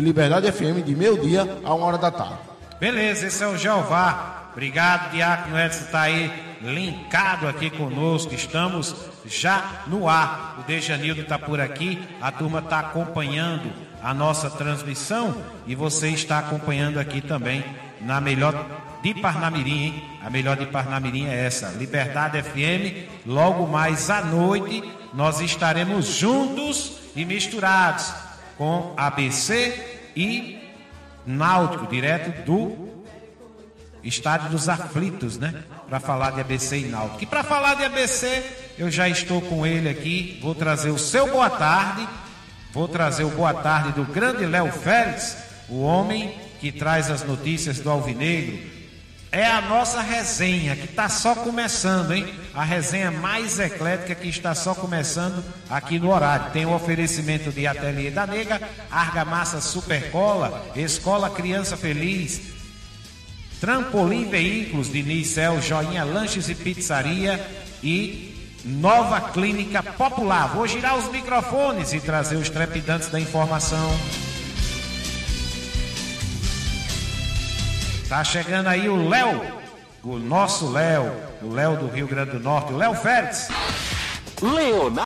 e Liberdade FM de meio-dia a uma hora da tarde. Beleza, esse é o Jeová. Obrigado, Diácono Edson, está aí linkado aqui conosco. Estamos já no ar. O Dejanildo está por aqui, a turma está acompanhando a nossa transmissão e você está acompanhando aqui também na melhor de Parnamirim, hein? A melhor de Parnamirim é essa, Liberdade FM. Logo mais à noite nós estaremos juntos e misturados com ABC e Náutico, direto do Estádio dos Aflitos, né? Para falar de ABC e Náutico. E para falar de ABC, eu já estou com ele aqui. Vou trazer o seu boa tarde. Vou trazer o boa tarde do grande Léo Félix, o homem que traz as notícias do Alvinegro. É a nossa resenha que está só começando, hein? A resenha mais eclética que está só começando aqui no horário. Tem o oferecimento de Ateliê da Nega, Argamassa Supercola, Escola Criança Feliz, Trampolim Veículos, Diniz Cel, Joinha Lanches e Pizzaria e Nova Clínica Popular. Vou girar os microfones e trazer os trepidantes da informação. Tá chegando aí o Léo, o nosso Léo, o Léo do Rio Grande do Norte, o Léo Félix. Leonardo,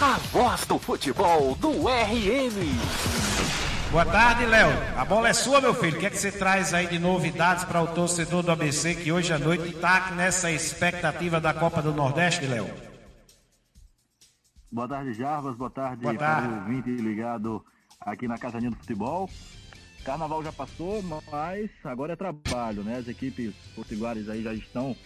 a voz do futebol do RN. Boa tarde, Léo. A bola é sua, meu filho. O que é que você traz aí de novidades para o torcedor do ABC que hoje à noite está nessa expectativa da Copa do Nordeste, Léo? Boa tarde, Jarvas. Boa tarde, Boa tarde. para o ouvinte ligado aqui na Casaninha do Futebol. Carnaval já passou, mas agora é trabalho, né? As equipes potiguares aí já estão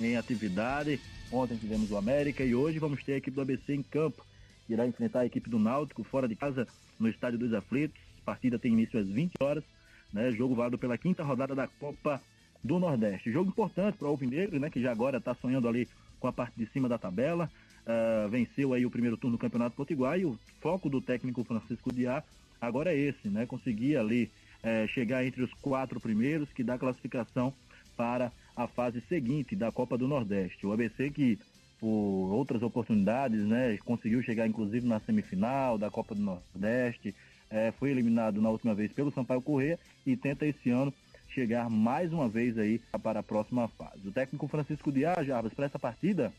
em atividade. Ontem tivemos o América e hoje vamos ter a equipe do ABC em campo. Irá enfrentar a equipe do Náutico fora de casa no Estádio dos Aflitos. A partida tem início às 20 horas, né? Jogo válido pela quinta rodada da Copa do Nordeste. Jogo importante para o Alvinegro, né? Que já agora está sonhando ali com a parte de cima da tabela. Ah, venceu aí o primeiro turno do Campeonato Potiguar e o foco do técnico Francisco Diá agora é esse, né? Conseguir ali eh, chegar entre os quatro primeiros, que dá classificação para a fase seguinte da Copa do Nordeste. O ABC que por outras oportunidades, né, conseguiu chegar inclusive na semifinal da Copa do Nordeste, eh, foi eliminado na última vez pelo Sampaio Corrêa e tenta esse ano chegar mais uma vez aí para a próxima fase. O técnico Francisco Diá, Jarbas, para essa partida,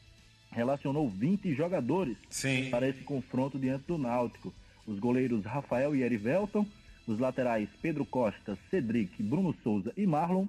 relacionou 20 jogadores Sim. para esse confronto diante do Náutico. Os goleiros Rafael e Erivelton, os laterais Pedro Costa, Cedric, Bruno Souza e Marlon,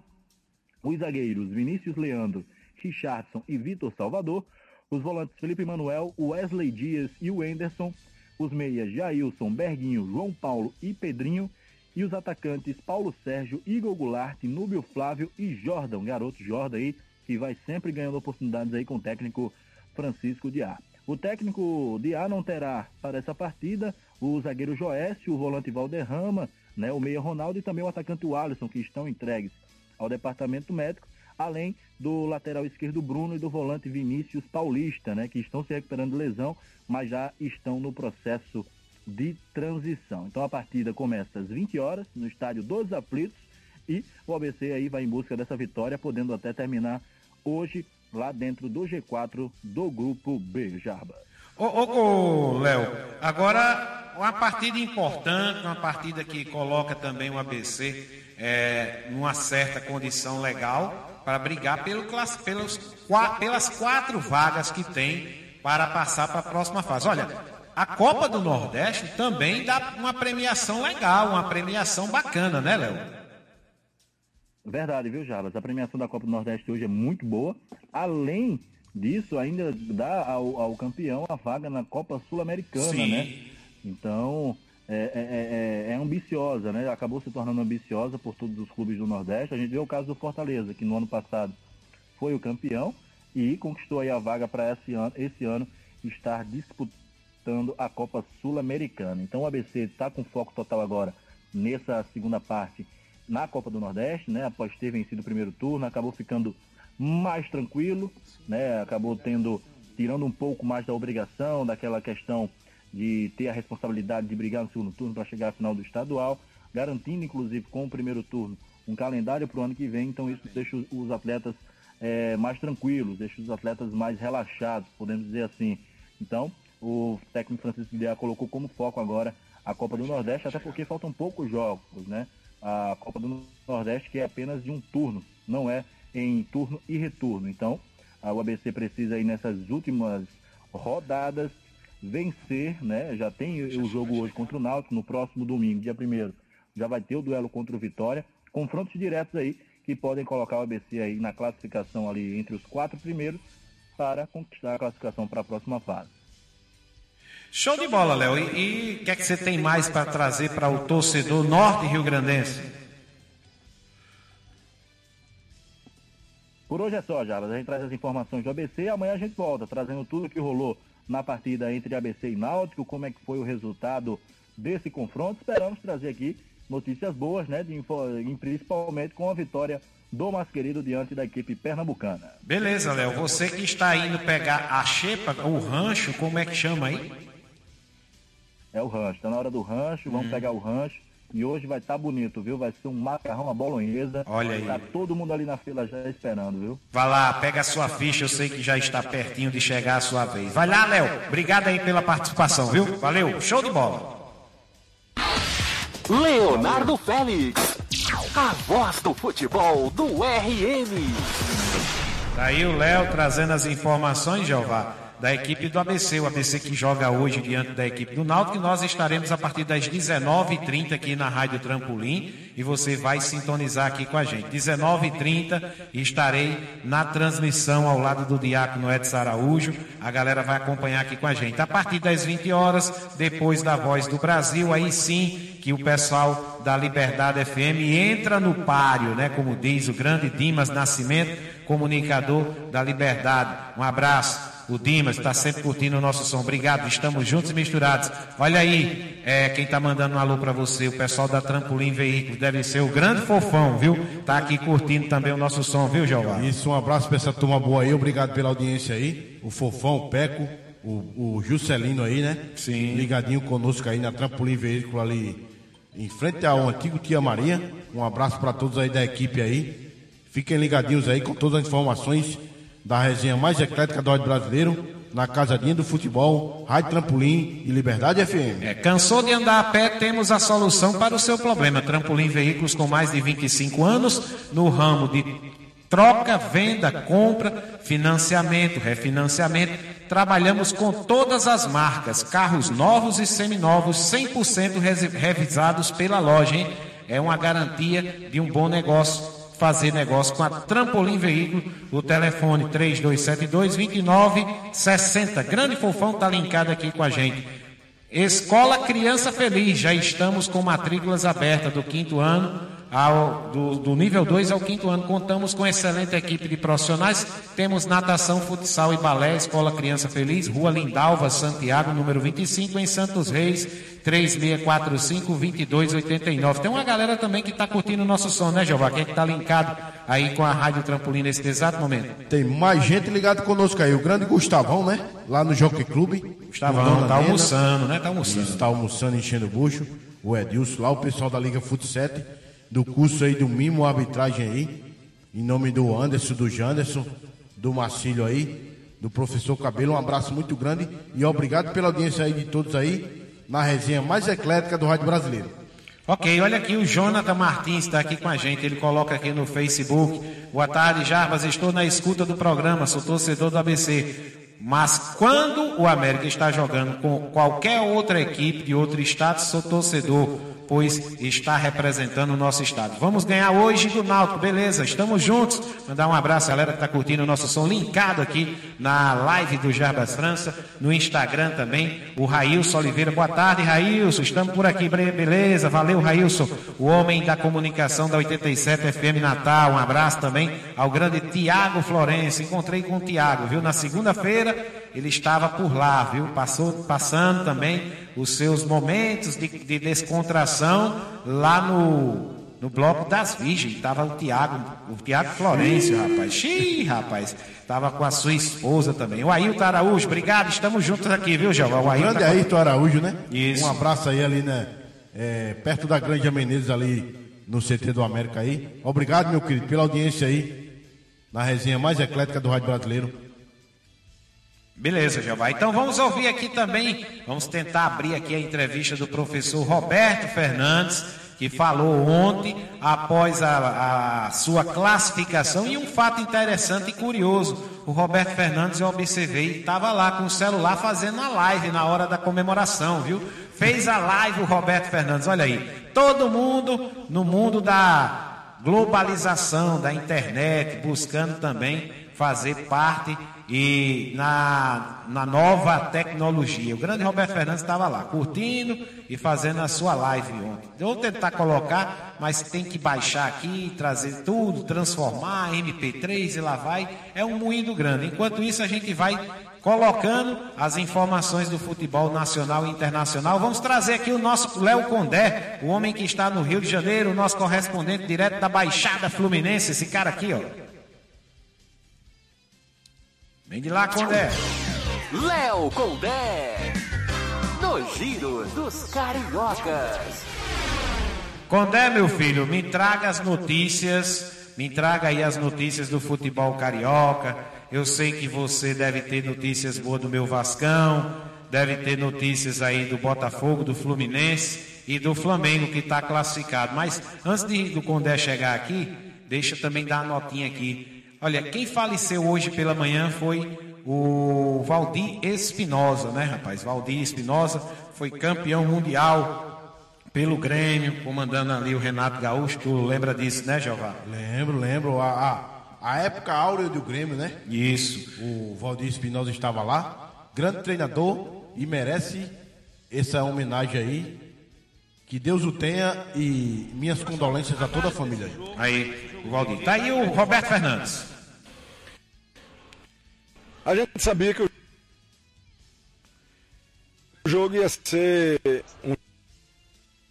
os zagueiros Vinícius Leandro, Richardson e Vitor Salvador, os volantes Felipe Manuel, Wesley Dias e o Enderson, os meias Jailson, Berguinho, João Paulo e Pedrinho, e os atacantes Paulo Sérgio, Igor Goulart, Núbio Flávio e Jordan, garoto Jordan aí, que vai sempre ganhando oportunidades aí com o técnico Francisco Diá. O técnico Diá não terá para essa partida o zagueiro Joécio, o volante Valderrama, né, o meia Ronaldo e também o atacante Alisson, que estão entregues ao departamento médico, além do lateral esquerdo Bruno e do volante Vinícius Paulista, né, que estão se recuperando de lesão, mas já estão no processo de transição. Então a partida começa às 20 horas no estádio dos Aflitos e o ABC aí vai em busca dessa vitória, podendo até terminar hoje lá dentro do G4 do grupo B, Jarba. Ô, ô, ô Léo, agora uma partida importante, uma partida que coloca também o ABC é, numa certa condição legal para brigar pelo, pelos, pelas quatro vagas que tem para passar para a próxima fase. Olha, a Copa do Nordeste também dá uma premiação legal, uma premiação bacana, né, Léo? Verdade, viu, Jarbas? A premiação da Copa do Nordeste hoje é muito boa. Além disso, ainda dá ao, ao campeão a vaga na Copa Sul-Americana, né? Então, é, é- é- é ambiciosa, né? Acabou se tornando ambiciosa por todos os clubes do Nordeste. A gente vê o caso do Fortaleza, que no ano passado foi o campeão e conquistou aí a vaga para esse ano, esse ano estar disputando a Copa Sul-Americana. Então o ABC está com foco total agora nessa segunda parte na Copa do Nordeste, né? Após ter vencido o primeiro turno, acabou ficando mais tranquilo, né? Acabou tendo tirando um pouco mais da obrigação, daquela questão de ter a responsabilidade de brigar no segundo turno para chegar à final do estadual, garantindo inclusive com o primeiro turno um calendário para o ano que vem. Então isso deixa os- atletas eh, mais tranquilos, deixa os atletas mais relaxados, podemos dizer assim. Então o técnico Francisco Guilherme colocou como foco agora a Copa do Nordeste, até porque faltam poucos jogos, né? A Copa do Nordeste que é apenas de um turno, não é em turno e retorno. Então, a UABC precisa aí nessas últimas rodadas vencer, né? Já tem o jogo hoje contra o Náutico, no próximo domingo, dia 1 já vai ter o duelo contra o Vitória. Confrontos diretos aí que podem colocar o ABC aí na classificação ali entre os quatro primeiros para conquistar a classificação para a próxima fase. Show de bola, Léo. E o que é que você tem mais para trazer para o torcedor norte Rio Por hoje é só, Jarbas. A gente traz as informações do ABC e amanhã a gente volta trazendo tudo que rolou na partida entre ABC e Náutico, como é que foi o resultado desse confronto. Esperamos trazer aqui notícias boas, né? De, principalmente com a vitória do mais querido diante da equipe pernambucana. Beleza, Léo. Você que está indo pegar a xepa, o rancho, como é que chama aí? É o rancho. Está na hora do rancho, vamos hum. pegar o rancho. E hoje vai estar tá bonito, viu? Vai ser um macarrão, uma bolonhesa. Olha aí. Tá todo mundo ali na fila já esperando, viu? Vai lá, pega a sua ficha, eu sei que já está pertinho de chegar a sua vez. Vai lá, Léo. Obrigado aí pela participação, viu? Valeu, show de bola. Leonardo Félix, a voz do futebol do RN. Tá aí o Léo trazendo as informações, Jeová da equipe do ABC, o ABC que joga hoje diante da equipe do Náutico, nós estaremos a partir das 19h30 aqui na Rádio Trampolim, e você vai sintonizar aqui com a gente. 19h30 estarei na transmissão ao lado do Diácono Edson Araújo, a galera vai acompanhar aqui com a gente. A partir das 20 horas, depois da Voz do Brasil, aí sim que o pessoal da Liberdade FM entra no páreo, né, como diz o grande Dimas Nascimento, comunicador da Liberdade. Um abraço o Dimas está sempre curtindo o nosso som. Obrigado, estamos juntos e misturados. Olha aí, é, quem está mandando um alô para você, o pessoal da Trampolim Veículos, deve ser o grande fofão, viu? Está aqui curtindo também o nosso som, viu, Jeová? Isso, um abraço para essa turma boa aí, obrigado pela audiência aí. O fofão, o Peco, o, o Juscelino aí, né? Sim. Ligadinho conosco aí na Trampolim Veículo ali em frente ao antigo Tia Maria. Um abraço para todos aí da equipe aí. Fiquem ligadinhos aí com todas as informações da resenha mais eclética do áudio brasileiro, na Casadinha do Futebol, Rádio Trampolim e Liberdade FM. É, cansou de andar a pé? Temos a solução para o seu problema. Trampolim Veículos com mais de 25 anos no ramo de troca, venda, compra, financiamento, refinanciamento. Trabalhamos com todas as marcas, carros novos e seminovos, 100% revisados pela loja, hein? É uma garantia de um bom negócio fazer negócio com a Trampolim Veículo, o telefone 3272-2960. Grande Fofão está linkado aqui com a gente. Escola Criança Feliz, já estamos com matrículas abertas do quinto ano ao, do, do, nível 2 ao quinto ano. Contamos com excelente equipe de profissionais. Temos natação, futsal e balé, Escola Criança Feliz, Rua Lindalva, Santiago, número 25, em Santos Reis, 3645-2289. Tem uma galera também que está curtindo o nosso som, né, Jeová? Quem é que está linkado aí com a Rádio Trampolim nesse exato momento? Tem mais gente ligada conosco aí. O grande Gustavão, né? Lá no Jockey Clube. Gustavão, tá almoçando, né? Tá almoçando. Está almoçando, enchendo o bucho. O Edilson, lá o pessoal da Liga Fut 7 do curso aí do Mimo Arbitragem aí, em nome do Anderson, do Janderson, do Marcílio aí, do professor Cabelo, um abraço muito grande e obrigado pela audiência aí de todos aí, na resenha mais eclética do Rádio Brasileiro. Ok, olha aqui, o Jonathan Martins está aqui com a gente, ele coloca aqui no Facebook. Boa tarde, Jarbas, estou na escuta do programa, sou torcedor do ABC. Mas quando o América está jogando com qualquer outra equipe de outro estado, sou torcedor pois está representando o nosso estado. Vamos ganhar hoje do Náutico, beleza? Estamos juntos. Mandar um abraço à galera que está curtindo o nosso som linkado aqui na live do Jarbas França, no Instagram também. O Railson Oliveira, boa tarde, Railson. Estamos por aqui, beleza? Valeu, Railson, o homem da comunicação da 87 FM Natal. Um abraço também ao grande Tiago Florencio. Encontrei com o Tiago, viu? Na segunda-feira ele estava por lá, viu? Passou, passando também os seus momentos de, de descontração lá no, no bloco das Virgens. Estava o Tiago, o Tiago Florencio, rapaz. Xiii, rapaz. Estava com a sua esposa também. O Ailton Araújo, obrigado, estamos juntos aqui, viu, João? O Ailton, grande tá... Ailton Araújo, né? Isso. Um abraço aí ali, né? É, perto da Grande Menezes ali no CT do América aí. Obrigado, meu querido, pela audiência aí na resenha mais eclética do Rádio Brasileiro. Beleza, Jeová. Então vamos ouvir aqui também, vamos tentar abrir aqui a entrevista do professor Roberto Fernandes, que falou ontem, após a, a, sua classificação, e um fato interessante e curioso. O Roberto Fernandes, eu observei, estava lá com o celular fazendo a live na hora da comemoração, viu? Fez a live o Roberto Fernandes, olha aí. Todo mundo no mundo da globalização, da internet, buscando também fazer parte e na, na nova tecnologia. O grande Roberto Fernandes estava lá, curtindo e fazendo a sua live ontem. Vou tentar colocar, mas tem que baixar aqui, trazer tudo, transformar, MP3 e lá vai. É um moído grande. Enquanto isso, a gente vai colocando as informações do futebol nacional e internacional. Vamos trazer aqui o nosso Léo Condé, o homem que está no Rio de Janeiro, o nosso correspondente direto da Baixada Fluminense, esse cara aqui, ó. Vem de lá, Condé. Léo Condé. No Giro dos Cariocas. Condé, meu filho, me traga as notícias. Me traga aí as notícias do futebol carioca. Eu sei que você deve ter notícias boas do meu Vascão. Deve ter notícias aí do Botafogo, do Fluminense e do Flamengo que está classificado. Mas antes de, do Condé chegar aqui, deixa também dar a notinha aqui Olha, quem faleceu hoje pela manhã foi o Valdir Espinosa, né, rapaz? Valdir Espinosa foi campeão mundial pelo Grêmio, comandando ali o Renato Gaúcho. Tu lembra disso, né, Jeová? Lembro, lembro. A, a, a época áurea do Grêmio, né? Isso. O Valdir Espinosa estava lá, grande treinador e merece essa homenagem aí. Que Deus o tenha e minhas condolências a toda a família aí. Aí, o Valdir. Tá aí o Roberto Fernandes. A gente sabia que o jogo ia ser um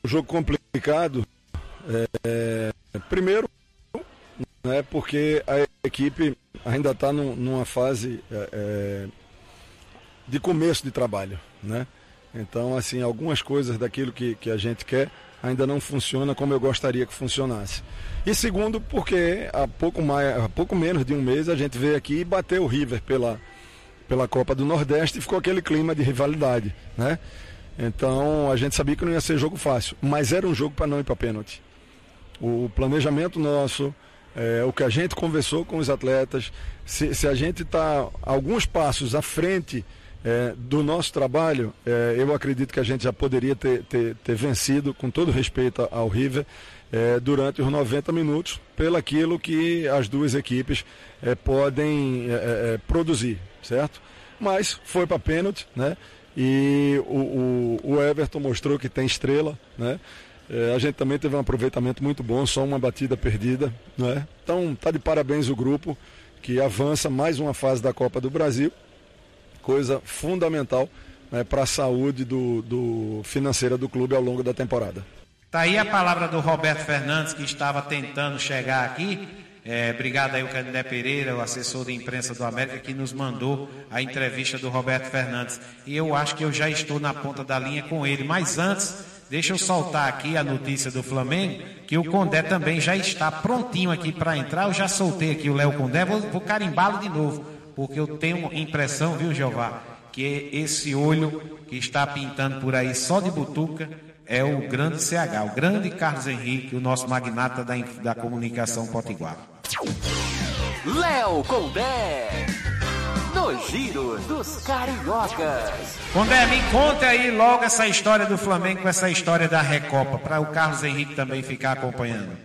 jogo complicado. É, primeiro, né, porque a equipe ainda está numa fase é, é, de começo de trabalho. Né? Então, assim, algumas coisas daquilo que, que a gente quer ainda não funciona como eu gostaria que funcionasse. E segundo, porque há pouco, mais, há pouco menos de um mês a gente veio aqui e bateu o River pela, pela Copa do Nordeste e ficou aquele clima de rivalidade, né? Então a gente sabia que não ia ser jogo fácil, mas era um jogo para não ir para pênalti. O planejamento nosso, é, o que a gente conversou com os atletas, se, se a gente está alguns passos à frente é, do nosso trabalho, é, eu acredito que a gente já poderia ter, ter, ter vencido, com todo respeito ao River, é, durante os 90 minutos, pelo aquilo que as duas equipes é, podem é, é, produzir, certo? Mas foi para pênalti, né? E o, o, o, Everton mostrou que tem estrela, né? a gente também teve um aproveitamento muito bom, só uma batida perdida, né? Então tá de parabéns o grupo que avança mais uma fase da Copa do Brasil coisa fundamental né, para a saúde do, do financeira do clube ao longo da temporada. Tá aí a palavra do Roberto Fernandes que estava tentando chegar aqui. É, obrigado aí o Candé Pereira, o assessor de imprensa do América, que nos mandou a entrevista do Roberto Fernandes. E eu acho que eu já estou na ponta da linha com ele. Mas antes, deixa eu soltar aqui a notícia do Flamengo, que o Condé também já está prontinho aqui para entrar. Eu já soltei aqui o Léo Condé, vou, vou carimbá-lo de novo porque eu tenho impressão, viu, Jeová, que esse olho que está pintando por aí só de butuca é o grande CH, o grande Carlos Henrique, o nosso magnata da, da comunicação potiguar. Léo Condé, no Giro dos Cariocas. Condé, me conta aí logo essa história do Flamengo com essa história da Recopa, para o Carlos Henrique também ficar acompanhando.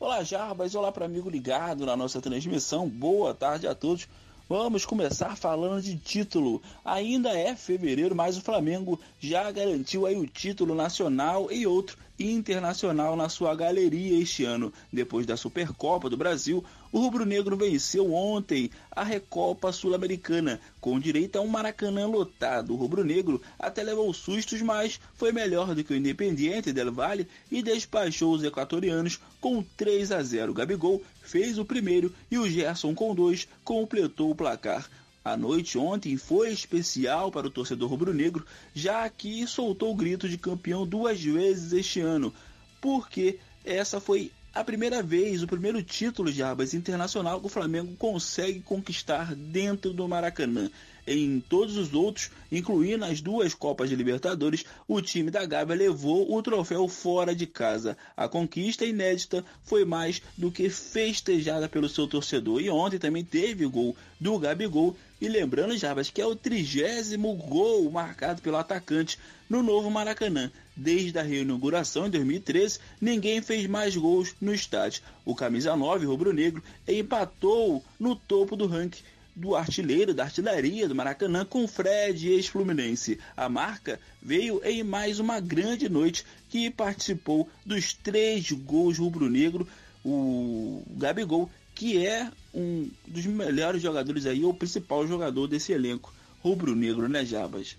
Olá, Jarbas, olá para amigo ligado na nossa transmissão. Boa tarde a todos. Vamos começar falando de título. Ainda é fevereiro, mas o Flamengo já garantiu aí o título nacional e outro internacional na sua galeria este ano. Depois da Supercopa do Brasil, o rubro-negro venceu ontem a Recopa Sul-Americana, com direito a um Maracanã lotado. O rubro-negro até levou sustos, mas foi melhor do que o Independiente del Valle e despachou os equatorianos com 3 a 0. Gabigol fez o primeiro e o Gerson com dois completou o placar. A noite ontem foi especial para o torcedor rubro-negro, já que soltou o grito de campeão duas vezes este ano, porque essa foi a primeira vez, o primeiro título de Arbas internacional que o Flamengo consegue conquistar dentro do Maracanã. Em todos os outros, incluindo as duas Copas de Libertadores, o time da Gávea levou o troféu fora de casa. A conquista inédita foi mais do que festejada pelo seu torcedor. E ontem também teve o gol do Gabigol. E lembrando, Jarbas, que é o trigésimo gol marcado pelo atacante no novo Maracanã. Desde a reinauguração em 2013, ninguém fez mais gols no estádio. O camisa 9 rubro-negro empatou no topo do ranking do artilheiro da artilharia do Maracanã com Fred ex-Fluminense. A marca veio em mais uma grande noite que participou dos três gols rubro-negro. O Gabigol, que é um dos melhores jogadores aí, o principal jogador desse elenco rubro-negro, né, Jabas?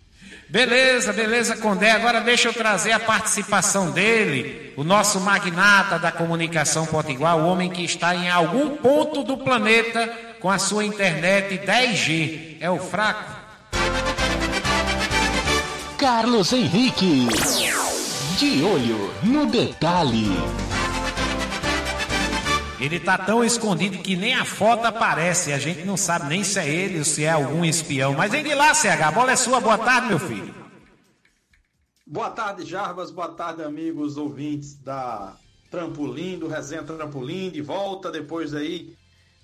Beleza, beleza, Condé. Agora deixa eu trazer a participação dele, o nosso magnata da comunicação potiguar, o homem que está em algum ponto do planeta com a sua internet 10G. É o fraco? Carlos Henrique. De olho no detalhe. Ele tá tão escondido que nem a foto aparece. A gente não sabe nem se é ele ou se é algum espião. Mas vem de lá, CH. A bola é sua. Boa tarde, meu filho. Boa tarde, Jarbas. Boa tarde, amigos ouvintes da Trampolim, do Resenha Trampolim. De volta depois aí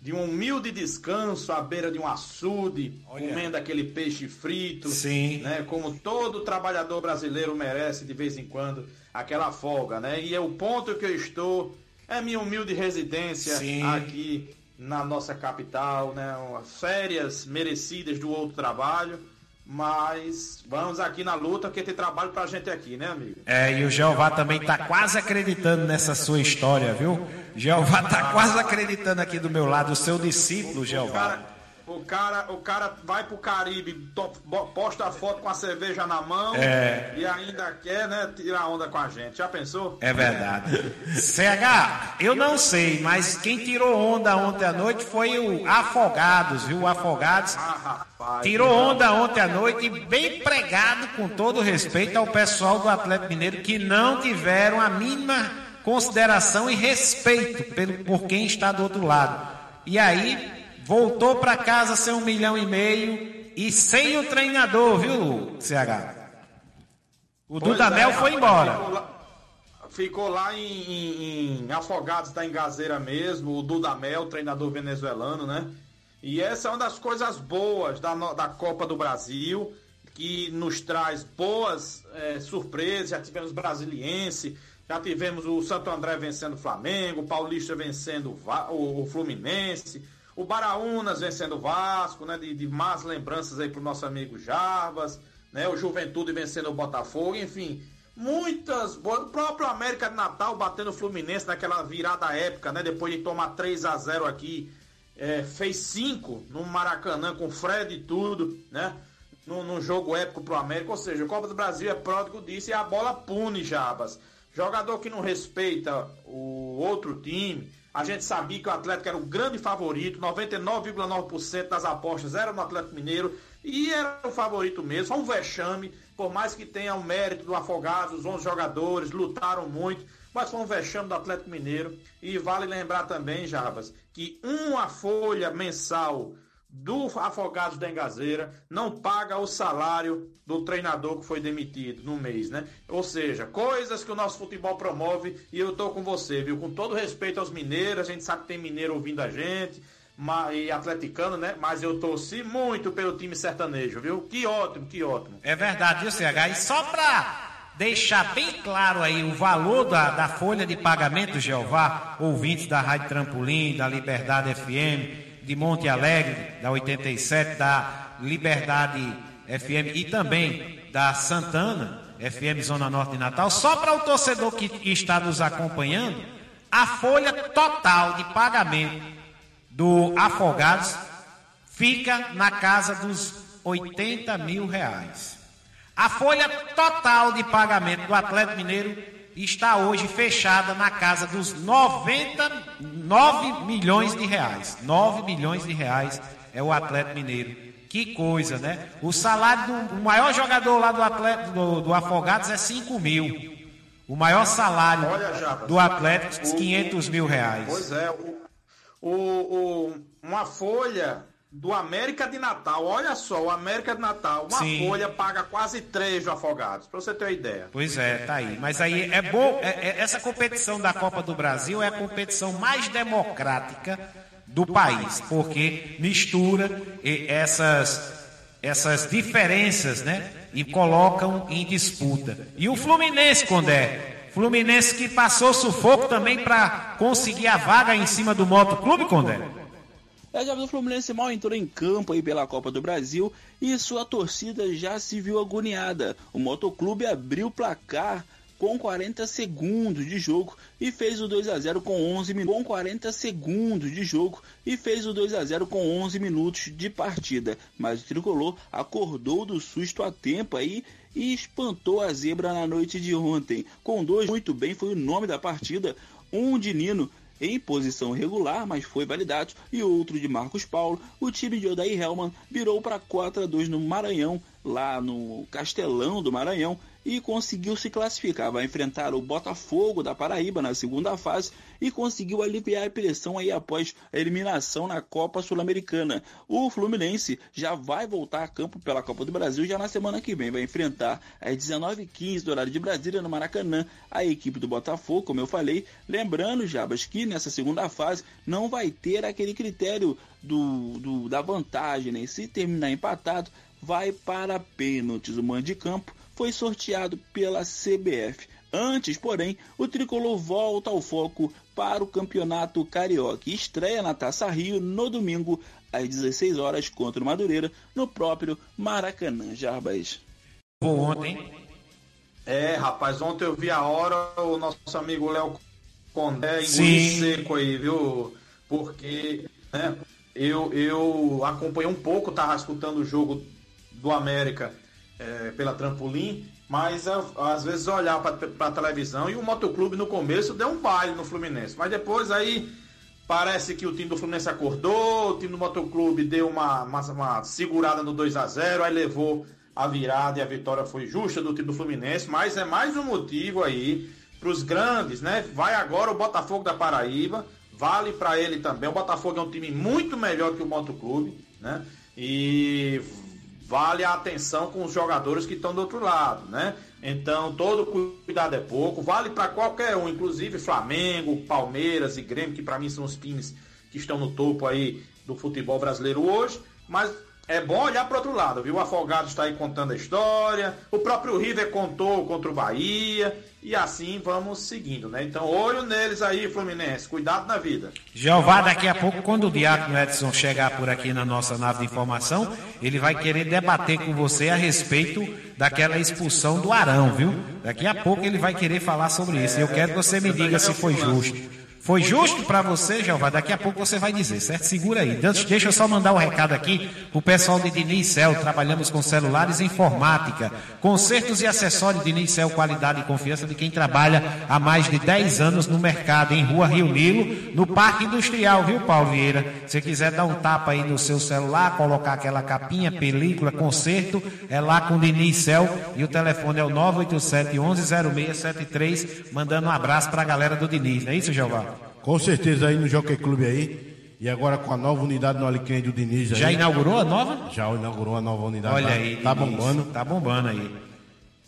de um humilde descanso à beira de um açude, Olha. comendo aquele peixe frito. Sim. Né, como todo trabalhador brasileiro merece de vez em quando aquela folga, né? E é o ponto que eu estou é minha humilde residência Sim. aqui na nossa capital, né? Férias merecidas do outro trabalho. Mas vamos aqui na luta, porque tem trabalho pra gente aqui, né, amigo? É, e o Jeová também tá quase acreditando nessa sua história, viu? Jeová tá quase acreditando aqui do meu lado, o seu discípulo, Jeová. O cara, o cara vai pro Caribe, posta a foto com a cerveja na mão é. e ainda quer, né, tirar onda com a gente. Já pensou? É verdade. CH, eu não sei, mas quem tirou onda ontem à noite foi o Afogados, viu? O Afogados ah, rapaz, tirou onda ontem à noite, bem pregado, com todo respeito ao pessoal do Atlético Mineiro, que não tiveram a mínima consideração e respeito por quem está do outro lado. E aí, voltou para casa sem um milhão e meio e sem o treinador, viu, CH? O pois Dudamel é, foi embora. Ficou lá, ficou lá em, em, em, Afogados da Engazeira mesmo, o Dudamel, treinador venezuelano, né? E essa é uma das coisas boas da, da Copa do Brasil, que nos traz boas é, surpresas. Já tivemos Brasiliense, já tivemos o Santo André vencendo o Flamengo, o Paulista vencendo o, o Fluminense. O Baraunas vencendo o Vasco, né? De, de más lembranças aí pro nosso amigo Jarbas, né? O Juventude vencendo o Botafogo, enfim. Muitas boas. O próprio América de Natal batendo o Fluminense naquela virada épica, né? Depois de tomar 3 a 0 aqui. É, fez 5 no Maracanã com Fred e tudo, né? Num, jogo épico pro América. Ou seja, o Copa do Brasil é pródigo disso e a bola pune, Jabas. Jogador que não respeita o outro time a gente sabia que o Atlético era o grande favorito, 99,9% das apostas eram no Atlético Mineiro e era o favorito mesmo, só um vexame, por mais que tenha o mérito do Afogados, os 11 jogadores lutaram muito, mas foi um vexame do Atlético Mineiro. E vale lembrar também, Jarbas, que uma folha mensal do Afogados da Engazeira não paga o salário do treinador que foi demitido no mês, né? Ou seja, coisas que o nosso futebol promove e eu tô com você, viu? Com todo respeito aos mineiros, a gente sabe que tem mineiro ouvindo a gente e atleticano, né? Mas eu torci muito pelo time sertanejo, viu? Que ótimo, que ótimo. É verdade, viu, CH? E só pra deixar bem claro aí o valor da, da folha de pagamento, Jeová, ouvintes da Rádio Trampolim, da Liberdade FM, de Monte Alegre, da 87, da Liberdade FM e também da Santana FM Zona Norte de Natal, só para o torcedor que está nos acompanhando, a folha total de pagamento do Afogados fica na casa dos 80 mil reais. A folha total de pagamento do Atlético Mineiro está hoje fechada na casa dos 99 milhões de reais. 9 milhões de reais é o Atlético Mineiro. Que coisa, né? O salário do maior jogador lá do, Atlético, do, do Afogados é 5 mil. O maior salário do Atlético, 500 mil reais. Pois é, o, o, o, uma folha do América de Natal. Olha só, o América de Natal, uma Sim. folha paga quase três do Afogados, pra você ter uma ideia. Pois é, tá aí. Mas aí é bom. é- é- essa competição da Copa do Brasil é a competição mais democrática do país, porque mistura essas, essas diferenças, né? E colocam em disputa. E o Fluminense, Condé? Fluminense que passou sufoco também para conseguir a vaga em cima do Motoclube, Condé? A jovem do Fluminense mal entrou em campo aí pela Copa do Brasil e sua torcida já se viu agoniada. O Motoclube abriu o placar com 40 segundos de jogo e fez o 2 a 0 com 11 minutos. Com 40 segundos de jogo e fez o 2 a 0 com 11 minutos de partida. Mas o tricolor acordou do susto a tempo aí e espantou a zebra na noite de ontem. Com dois muito bem foi o nome da partida, um de Nino em posição regular, mas foi validado, e outro de Marcos Paulo, o time de Odair Hellman virou para 4 a 2 no Maranhão, lá no Castelão do Maranhão, e conseguiu se classificar. Vai enfrentar o Botafogo da Paraíba na segunda fase e conseguiu aliviar a pressão aí após a eliminação na Copa Sul-Americana. O Fluminense já vai voltar a campo pela Copa do Brasil já na semana que vem. Vai enfrentar às 19h15 do horário de Brasília no Maracanã a equipe do Botafogo, como eu falei. Lembrando, Jabas, que nessa segunda fase não vai ter aquele critério do, do- da vantagem, né? Se terminar empatado, vai para pênaltis. O mando de campo foi sorteado pela CBF. Antes, porém, o tricolor volta ao foco para o Campeonato Carioca e estreia na Taça Rio no domingo às 16 horas contra o Madureira no próprio Maracanã. Jarbas. Vou ontem. É, rapaz, ontem eu vi a hora o nosso amigo Léo Condé engolir seco aí, viu? Porque né, eu, eu acompanhei um pouco, tava escutando o jogo do América é, pela trampolim, mas às vezes eu olhava para a televisão e o motoclube no começo deu um baile no Fluminense, mas depois aí parece que o time do Fluminense acordou, o time do motoclube deu uma, uma, uma segurada no 2 a 0 aí levou a virada e a vitória foi justa do time do Fluminense, mas é mais um motivo aí para os grandes, né? Vai agora o Botafogo da Paraíba, vale para ele também. O Botafogo é um time muito melhor que o Motoclube, né? E vale a atenção com os jogadores que estão do outro lado, né? Então, todo cuidado é pouco, vale para qualquer um, inclusive Flamengo, Palmeiras e Grêmio, que para mim são os times que estão no topo aí do futebol brasileiro hoje, mas é bom olhar para outro lado, viu? O Afogados está aí contando a história, o próprio River contou contra o Bahia, e assim vamos seguindo, né? Então, olho neles aí, Fluminense, cuidado na vida. Jeová, daqui a pouco, quando o Diácono Edson chegar por aqui na nossa nave de informação, ele vai querer debater com você a respeito daquela expulsão do Arão, viu? Daqui a pouco ele vai querer falar sobre isso. Eu quero que você me diga se foi justo. Foi justo para você, Jeová? Daqui a pouco você vai dizer, certo? Segura aí. Deixa eu só mandar um recado aqui pro pessoal de Diniz Cel. Trabalhamos com celulares e informática. Consertos e acessórios Diniz Cel, qualidade e confiança de quem trabalha há mais de 10 anos no mercado, em Rua Rio Nilo, no Parque Industrial, viu, Paulo Vieira? Se quiser dar um tapa aí no seu celular, colocar aquela capinha, película, conserto, é lá com Diniz Cel e o telefone é o 987 11 0673, mandando um abraço pra galera do Diniz, não é isso, Jeová? Com certeza aí no Jockey Clube aí. E agora com a nova unidade no Alecrim do Diniz aí. Já inaugurou a nova? Já inaugurou a nova unidade. Olha tá, aí, Tá Diniz. bombando. Tá bombando aí.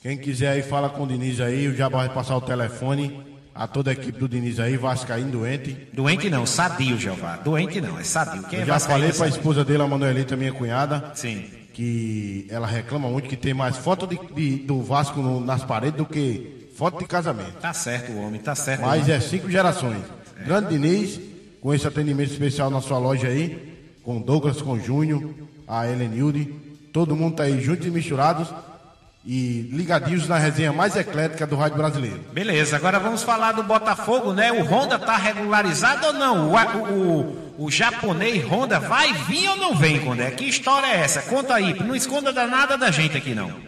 Quem quiser aí, fala com o Diniz aí. O Jabá vai passar o telefone a toda a equipe do Diniz aí. Vascaíno doente. Doente não, sadio, Jeová. Doente não, é sadio. Quem é Eu já vascaíno falei é pra sadio. esposa dele, a Manuelita, minha cunhada. Sim. Que ela reclama muito que tem mais foto de, de- do Vasco no- nas paredes do que foto de casamento. Tá certo o homem, tá certo. Mas é cinco gerações. Grande Diniz, com esse atendimento especial na sua loja aí, com Douglas, com Júnior, a Helenilde, todo mundo tá aí juntos e misturados e ligadinhos na resenha mais eclética do rádio brasileiro. Beleza, agora vamos falar do Botafogo, né? O Honda tá regularizado ou não? O, o, o, o japonês Honda vai vir ou não vem, Condé? Que história é essa? Conta aí, não esconda nada da gente aqui não.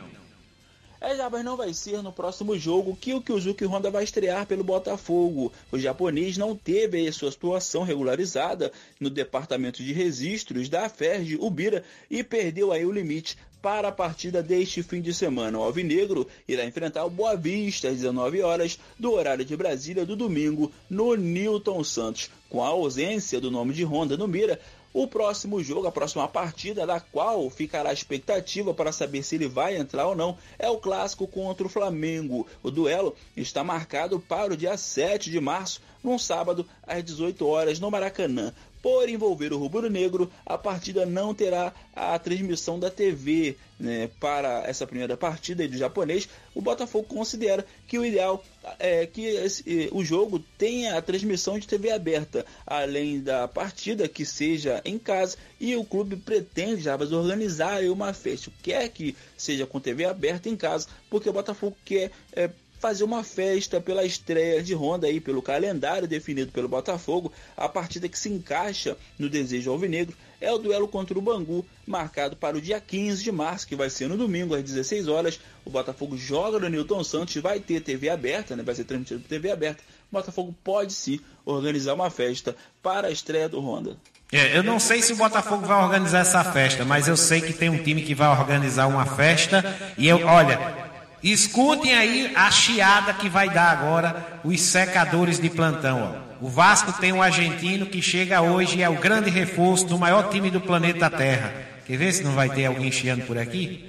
É, Jabas não vai ser no próximo jogo que o Kyuzuki Honda vai estrear pelo Botafogo. O japonês não teve aí sua situação regularizada no departamento de registros da FERJ Ubira e perdeu aí o limite para a partida deste fim de semana. O Alvinegro irá enfrentar o Boa Vista às 19 horas do horário de Brasília do domingo no Newton Santos. Com a ausência do nome de Honda no Mira, O próximo jogo, a próxima partida, da qual ficará a expectativa para saber se ele vai entrar ou não, é o clássico contra o Flamengo. O duelo está marcado para o dia 7 de março, num sábado, às 18 horas, no Maracanã. Por envolver o rubro-negro, a partida não terá a transmissão da TV né, para essa primeira partida do japonês. O Botafogo considera que o ideal é que esse, o jogo tenha a transmissão de TV aberta, além da partida que seja em casa. E o clube pretende já organizar uma festa, quer que seja com TV aberta em casa, porque o Botafogo quer é, fazer uma festa pela estreia de Honda aí, pelo calendário definido pelo Botafogo. A partida que se encaixa no desejo alvinegro é o duelo contra o Bangu, marcado para o dia 15 de março, que vai ser no domingo às 16 horas. O Botafogo joga no Newton Santos, vai ter TV aberta, né? Vai ser transmitido por TV aberta. O Botafogo pode sim organizar uma festa para a estreia do Honda. É, eu não sei se o Botafogo vai organizar essa festa, mas eu sei que tem um time que vai organizar uma festa. E eu, olha, Escutem aí a chiada que vai dar agora os secadores de plantão. Ó. O Vasco tem um argentino que chega hoje e é o grande reforço do maior time do planeta Terra. Quer ver se não vai ter alguém chiando por aqui?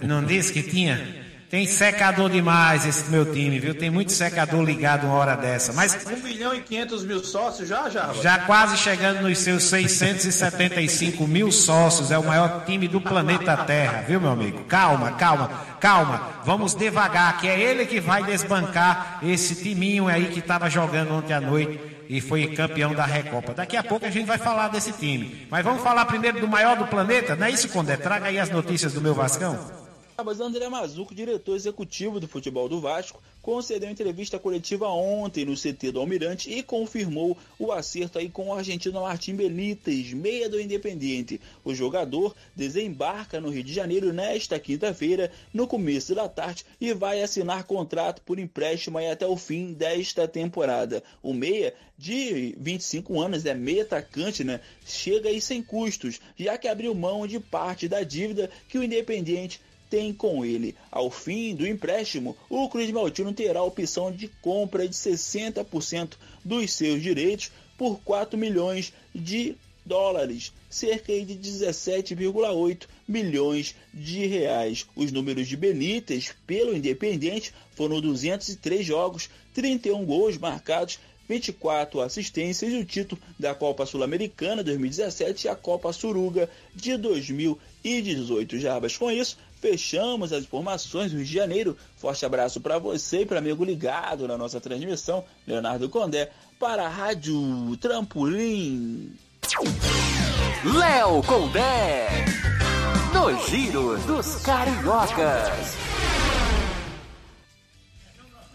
Não disse que tinha? Tem secador demais esse meu time, viu? Tem muito secador ligado uma hora dessa. Mas 1 milhão e 500 mil sócios já, já? Já quase chegando nos seus 675 mil sócios. É o maior time do planeta Terra, viu, meu amigo? Calma, calma, calma. Vamos devagar, que é ele que vai desbancar esse timinho aí que estava jogando ontem à noite e foi campeão da Recopa. Daqui a pouco a gente vai falar desse time. Mas vamos falar primeiro do maior do planeta, não é isso, Condé? Traga aí as notícias do meu Vascão. Mas André Mazuco, diretor executivo do futebol do Vasco, concedeu entrevista coletiva ontem no CT do Almirante e confirmou o acerto aí com o argentino Martim Benítez, meia do Independiente. O jogador desembarca no Rio de Janeiro nesta quinta-feira, no começo da tarde, e vai assinar contrato por empréstimo aí até o fim desta temporada. O meia de 25 anos, é meia atacante, né? Chega aí sem custos, já que abriu mão de parte da dívida que o Independiente tem com ele. Ao fim do empréstimo, o Cruz Maltino terá a opção de compra de 60% dos seus direitos por 4 milhões de dólares, cerca de 17,8 milhões de reais. Os números de Benítez pelo Independente foram 203 jogos, 31 gols marcados 24 assistências e o título da Copa Sul-Americana 2017 e a Copa Suruga de 2018. Jarbas, com isso, fechamos as informações do Rio de Janeiro. Forte abraço para você e para amigo ligado na nossa transmissão, Leonardo Condé, para a Rádio Trampolim. Léo Condé, no Giro dos Cariocas.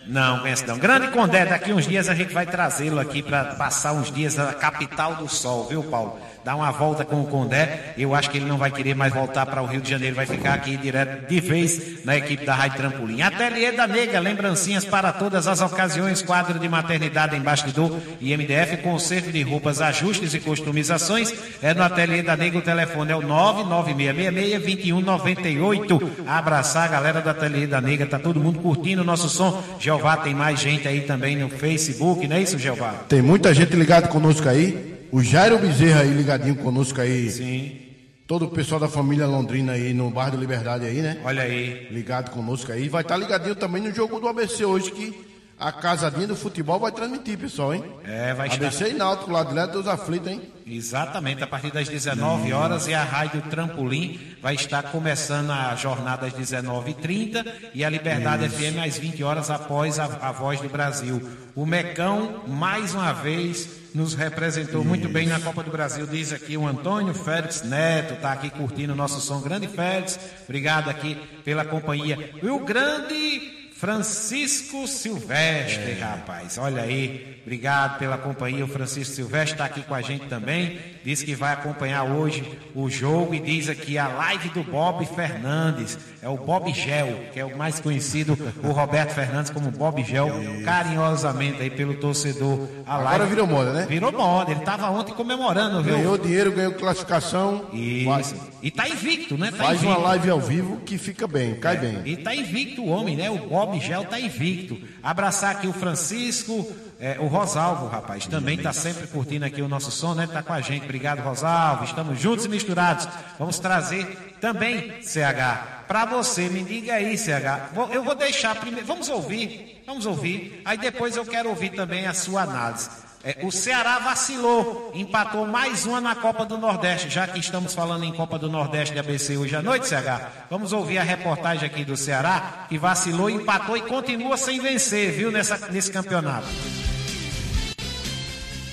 Não, conhece não. Grande Condé, daqui uns dias a gente vai trazê-lo aqui para passar uns dias na capital do sol, viu, Paulo? Dar uma volta com o Condé. Eu acho que ele não vai querer mais voltar para o Rio de Janeiro, vai ficar aqui direto de vez na equipe da Rádio Trampolim. Ateliê da Nega, lembrancinhas para todas as ocasiões, quadro de maternidade em bastidor e MDF, conserto de roupas, ajustes e customizações. É no Ateliê da Nega, o telefone é o 99666-2198. Abraçar a galera do Ateliê da Nega, tá todo mundo curtindo o nosso som. Jeová, tem mais gente aí também no Facebook, não é isso, Jeová? Tem muita gente ligada conosco aí. O Jairo Bezerra aí ligadinho conosco aí. Sim. Todo o pessoal da família Londrina aí no bairro da Liberdade aí, né? Olha aí. Ligado conosco aí. Vai estar tá ligadinho também no jogo do ABC hoje que a casadinha do futebol vai transmitir, pessoal, hein? É, vai estar. ABC e Náutico lá direto dos aflitos, hein? Exatamente, a partir das 19 horas e a Rádio Trampolim vai estar começando a jornada às 19h30 e a Liberdade Isso. FM às 20 horas após a, a Voz do Brasil. O Mecão, mais uma vez, nos representou Isso. muito bem na Copa do Brasil, diz aqui o Antônio Félix Neto, está aqui curtindo o nosso som. Grande Félix, obrigado aqui pela companhia. E o grande Francisco Silvestre, é. rapaz. Olha aí, obrigado pela companhia. O Francisco Silvestre está aqui com a gente também. Diz que vai acompanhar hoje o jogo e diz aqui a live do Bob Fernandes. É o Bob Gel, que é o mais conhecido, o Roberto Fernandes, como Bob Gel, carinhosamente aí pelo torcedor. A live Agora virou moda, né? Virou moda. Ele estava ontem comemorando, viu? Ganhou dinheiro, ganhou classificação. Isso. E tá invicto, né? Tá Faz invicto. uma live ao vivo que fica bem, cai é. bem. E tá invicto o homem, né? O Bob Gel tá invicto. Abraçar aqui o Francisco, É, o Rosalvo, rapaz, também está sempre curtindo aqui o nosso som, né? Está com a gente. Obrigado, Rosalvo. Estamos juntos e misturados. Vamos trazer também, CH, para você. Me diga aí, CH. Eu vou deixar primeiro. Vamos ouvir. Vamos ouvir. Aí depois eu quero ouvir também a sua análise. É, o Ceará vacilou, empatou mais uma na Copa do Nordeste, já que estamos falando em Copa do Nordeste de ABC hoje à noite, CH. Vamos ouvir a reportagem aqui do Ceará, que vacilou, empatou e continua sem vencer, viu, nessa, nesse campeonato.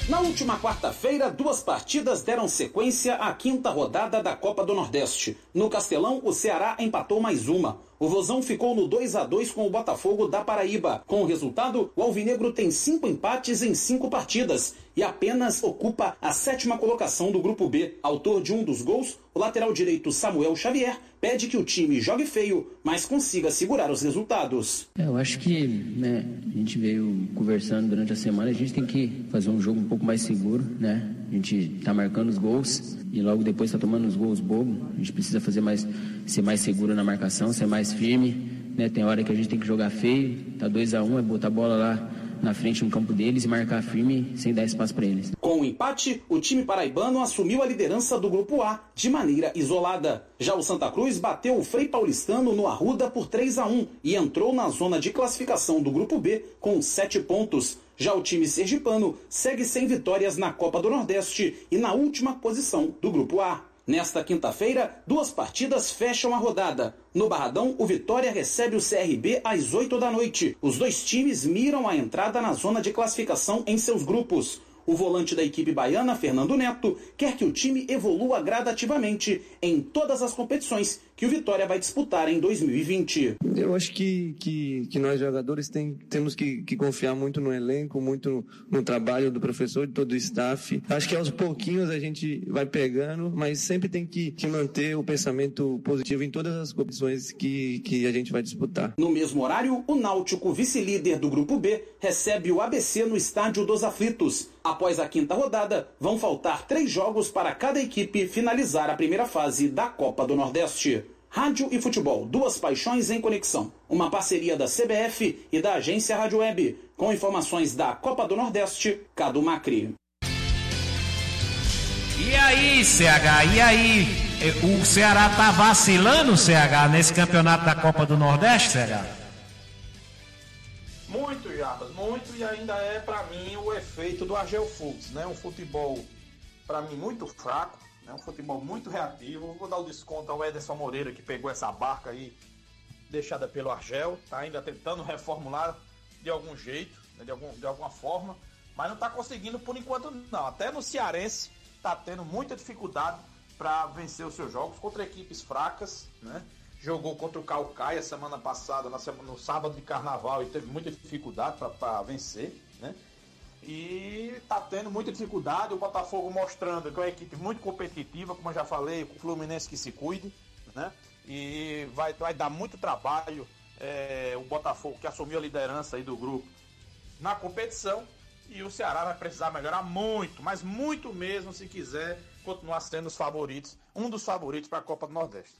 Na última quarta-feira, duas partidas deram sequência à quinta rodada da Copa do Nordeste. No Castelão, o Ceará empatou mais uma. O Vozão ficou no 2 a 2 com o Botafogo da Paraíba. Com o resultado, o Alvinegro tem cinco empates em cinco partidas e apenas ocupa a sétima colocação do Grupo B. Autor de um dos gols, o lateral direito Samuel Xavier pede que o time jogue feio, mas consiga segurar os resultados. É, eu acho que né, a gente veio conversando durante a semana, a gente tem que fazer um jogo um pouco mais seguro, né? A gente está marcando os gols e logo depois está tomando os gols bobos. A gente precisa fazer mais, ser mais seguro na marcação, ser mais firme. Né? Tem hora que a gente tem que jogar feio, tá 2 a 1 um, é botar a bola lá na frente no campo deles e marcar firme sem dar espaço para eles. Com o empate, o time paraibano assumiu a liderança do grupo A de maneira isolada. Já o Santa Cruz bateu o Frei Paulistano no Arruda por 3 a 1 e entrou na zona de classificação do grupo B com 7 pontos. Já o time sergipano segue sem vitórias na Copa do Nordeste e na última posição do grupo A. Nesta quinta-feira, duas partidas fecham a rodada. No Barradão, o Vitória recebe o CRB às 8 da noite. Os dois times miram a entrada na zona de classificação em seus grupos. O volante da equipe baiana, Fernando Neto, quer que o time evolua gradativamente em todas as competições que o Vitória vai disputar em 2020. Eu acho que, que, que nós jogadores tem, temos que, que, confiar muito no elenco, muito no, trabalho do professor, de todo o staff. Acho que aos pouquinhos a gente vai pegando, mas sempre tem que, que manter o pensamento positivo em todas as competições que, que a gente vai disputar. No mesmo horário, o Náutico, vice-líder do Grupo B, recebe o ABC no Estádio dos Aflitos. Após a quinta rodada, vão faltar três jogos para cada equipe finalizar a primeira fase da Copa do Nordeste. Rádio e futebol, duas paixões em conexão. Uma parceria da CBF e da agência Rádio Web. Com informações da Copa do Nordeste, Cadu Macri. E aí, CH, e aí? O Ceará tá vacilando, CH, nesse campeonato da Copa do Nordeste, CH? Muito, Jarbas, muito, e ainda é para mim o efeito do Argel Fux, né? Um futebol, para mim, muito fraco, né? Um futebol muito reativo. Vou dar o desconto ao Ederson Moreira, que pegou essa barca aí, deixada pelo Argel, tá ainda tentando reformular de algum jeito, né? de, algum, de alguma forma, mas não tá conseguindo por enquanto, não. Até no Cearense tá tendo muita dificuldade para vencer os seus jogos contra equipes fracas, né? jogou contra o Calcaia semana passada, na semana, no sábado de carnaval, e teve muita dificuldade para vencer, né? E tá tendo muita dificuldade, o Botafogo mostrando que é uma equipe muito competitiva, como eu já falei, o Fluminense que se cuide, né? E vai, vai dar muito trabalho é, o Botafogo que assumiu a liderança aí do grupo na competição. E o Ceará vai precisar melhorar muito, mas muito mesmo se quiser continuar sendo os favoritos, um dos favoritos para a Copa do Nordeste.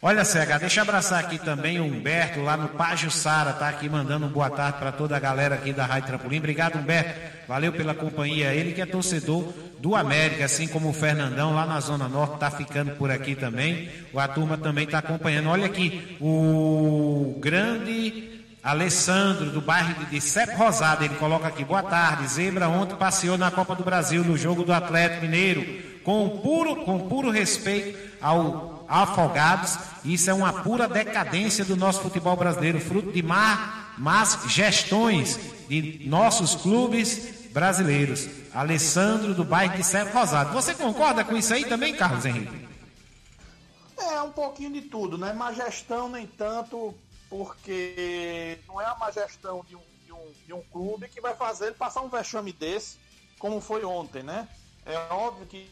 Olha, CH, deixa eu abraçar aqui também o Humberto, lá no Págio Sara, tá aqui mandando um boa tarde para toda a galera aqui da Rádio Trampolim. Obrigado, Humberto. Valeu pela companhia. Ele que é torcedor do América, assim como o Fernandão, lá na Zona Norte, tá ficando por aqui também. A turma também tá acompanhando. Olha aqui, o grande Alessandro, do bairro de Sepp Rosado, ele coloca aqui, boa tarde, Zebra ontem passeou na Copa do Brasil, no jogo do Atlético Mineiro, com puro, com puro respeito ao afogados. Isso é uma pura decadência do nosso futebol brasileiro, fruto de má, más gestões de nossos clubes brasileiros. Alessandro, do bairro de Serra Rosado. Você concorda com isso aí também, Carlos Henrique? É, um pouquinho de tudo, né? Má gestão, nem tanto, porque não é a má gestão de um, de um, de um clube que vai fazer ele passar um vexame desse, como foi ontem, né? É óbvio que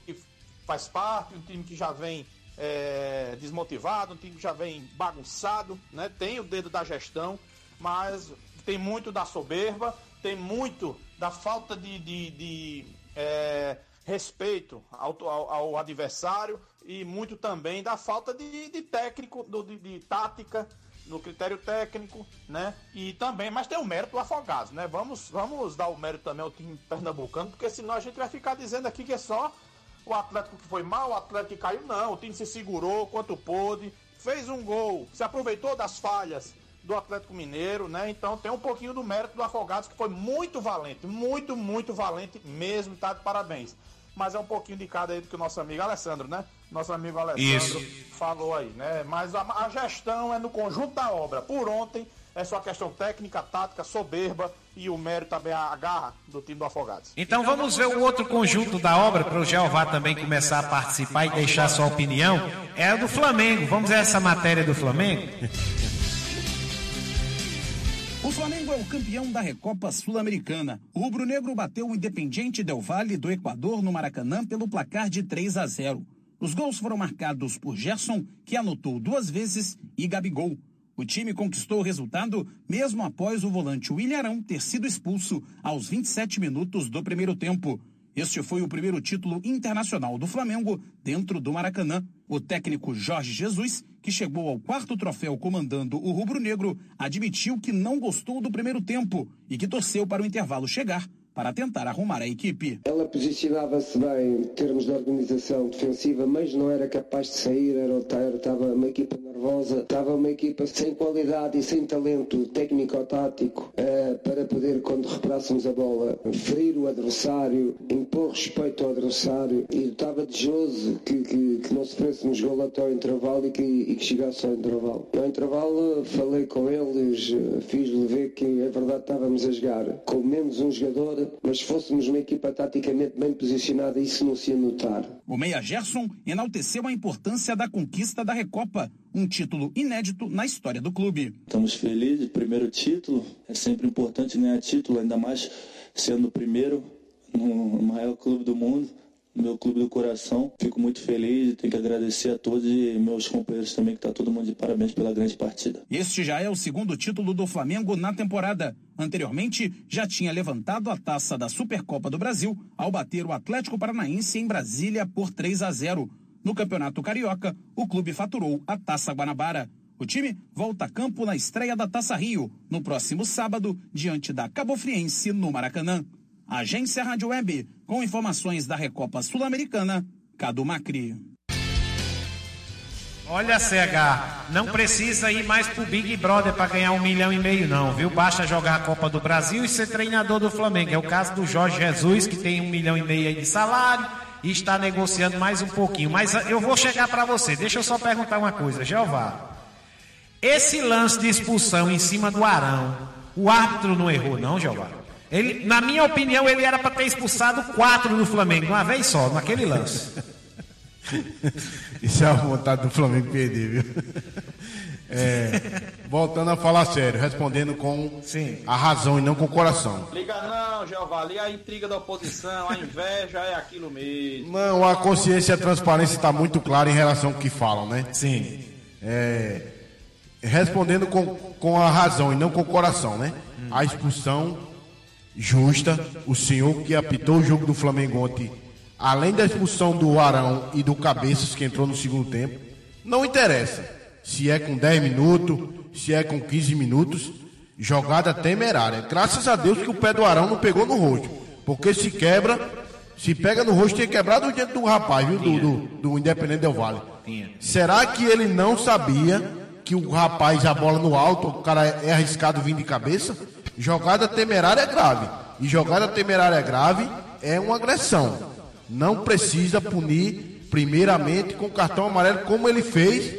faz parte, um time que já vem é, desmotivado, um time que já vem bagunçado, né? Tem o dedo da gestão, mas tem muito da soberba, tem muito da falta de, de, de é, respeito ao, ao, ao, adversário e muito também da falta de, de técnico, de, de tática no critério técnico, né? E também, mas tem o mérito do Afogados, né? Vamos, vamos dar o mérito também ao time pernambucano, porque senão a gente vai ficar dizendo aqui que é só o Atlético que foi mal, o Atlético que caiu. Não, o time se segurou quanto pôde, fez um gol, se aproveitou das falhas do Atlético Mineiro, né? Então tem um pouquinho do mérito do Afogados, que foi muito valente, muito, muito valente mesmo, tá de parabéns. Mas é um pouquinho de cada aí do que o nosso amigo Alessandro, né? Nosso amigo Alessandro Isso. falou aí, né? Mas a, a gestão é no conjunto da obra. Por ontem é só questão técnica, tática, soberba e o mérito também a garra do time do Afogados. Então vamos ver o outro conjunto da obra para o Jeová também começar a participar e deixar sua opinião. É a do Flamengo. Vamos ver essa matéria do Flamengo? O Flamengo é o campeão da Recopa Sul-Americana. O rubro-negro bateu o Independiente Del Valle do Equador no Maracanã pelo placar de 3 a 0. Os gols foram marcados por Gerson, que anotou duas vezes, e Gabigol. O time conquistou o resultado mesmo após o volante William ter sido expulso aos 27 minutos do primeiro tempo. Este foi o primeiro título internacional do Flamengo dentro do Maracanã. O técnico Jorge Jesus, que chegou ao quarto troféu comandando o rubro-negro, admitiu que não gostou do primeiro tempo e que torceu para o intervalo chegar para tentar arrumar a equipe. Ela posicionava-se bem em termos de organização defensiva, mas não era capaz de sair, era estava uma equipa nervosa, estava uma equipa sem qualidade e sem talento técnico-tático eh, para poder, quando recuperássemos a bola, ferir o adversário, impor respeito ao adversário e estava desejoso que, que, que não sofrêssemos gol até ao intervalo e que, e que chegasse ao intervalo. No intervalo falei com eles, eh, fiz-lhe ver que é verdade estávamos a jogar com menos um jogador, mas se fôssemos uma equipa taticamente bem posicionada, isso não se ia notar. O meia Gerson enalteceu a importância da conquista da Recopa, um título inédito na história do clube. Estamos felizes, primeiro título, é sempre importante ganhar título, ainda mais sendo o primeiro no maior clube do mundo, meu clube do coração. Fico muito feliz, tenho que agradecer a todos e meus companheiros também, que está todo mundo de parabéns pela grande partida. Este já é o segundo título do Flamengo na temporada. Anteriormente, já tinha levantado a taça da Supercopa do Brasil ao bater o Atlético Paranaense em Brasília por 3 a 0. No Campeonato Carioca, o clube faturou a Taça Guanabara. O time volta a campo na estreia da Taça Rio, no próximo sábado, diante da Cabo Friense, no Maracanã. Agência Rádio Web, com informações da Recopa Sul-Americana, Cadu Macri. Olha, CH, não precisa ir mais pro Big Brother para ganhar um milhão e meio, não, viu? Basta jogar a Copa do Brasil e ser treinador do Flamengo. É o caso do Jorge Jesus, que tem um milhão e meio de salário e está negociando mais um pouquinho. Mas eu vou chegar para você. Deixa eu só perguntar uma coisa, Jeová. Esse lance de expulsão em cima do Arão, o árbitro não errou, não, Jeová? Ele, na minha opinião, ele era para ter expulsado quatro do Flamengo, uma vez só, naquele lance. Isso é a vontade do Flamengo perder, viu? É, voltando a falar sério, respondendo com Sim. a razão e não com o coração. Liga não, Jeová, ali a intriga da oposição, a inveja é aquilo mesmo. Não, a consciência e a transparência está muito clara em relação ao que falam, né? Sim. É, respondendo com, com a razão e não com o coração, né? A expulsão justa, o senhor que apitou o jogo do Flamengo ontem, além da expulsão do Arão e do Cabeças que entrou no segundo tempo, não interessa se é com 10 minutos, se é com 15 minutos, jogada temerária. Graças a Deus que o pé do Arão não pegou no rosto, porque se quebra, se pega no rosto, tinha quebrado o diante do rapaz, viu? Do, do, do Independente Del Vale. Será que ele não sabia que o rapaz, a bola no alto, o cara é arriscado vir de cabeça? Jogada temerária é grave. E jogada temerária grave é uma agressão. Não precisa punir primeiramente com cartão amarelo, como ele fez,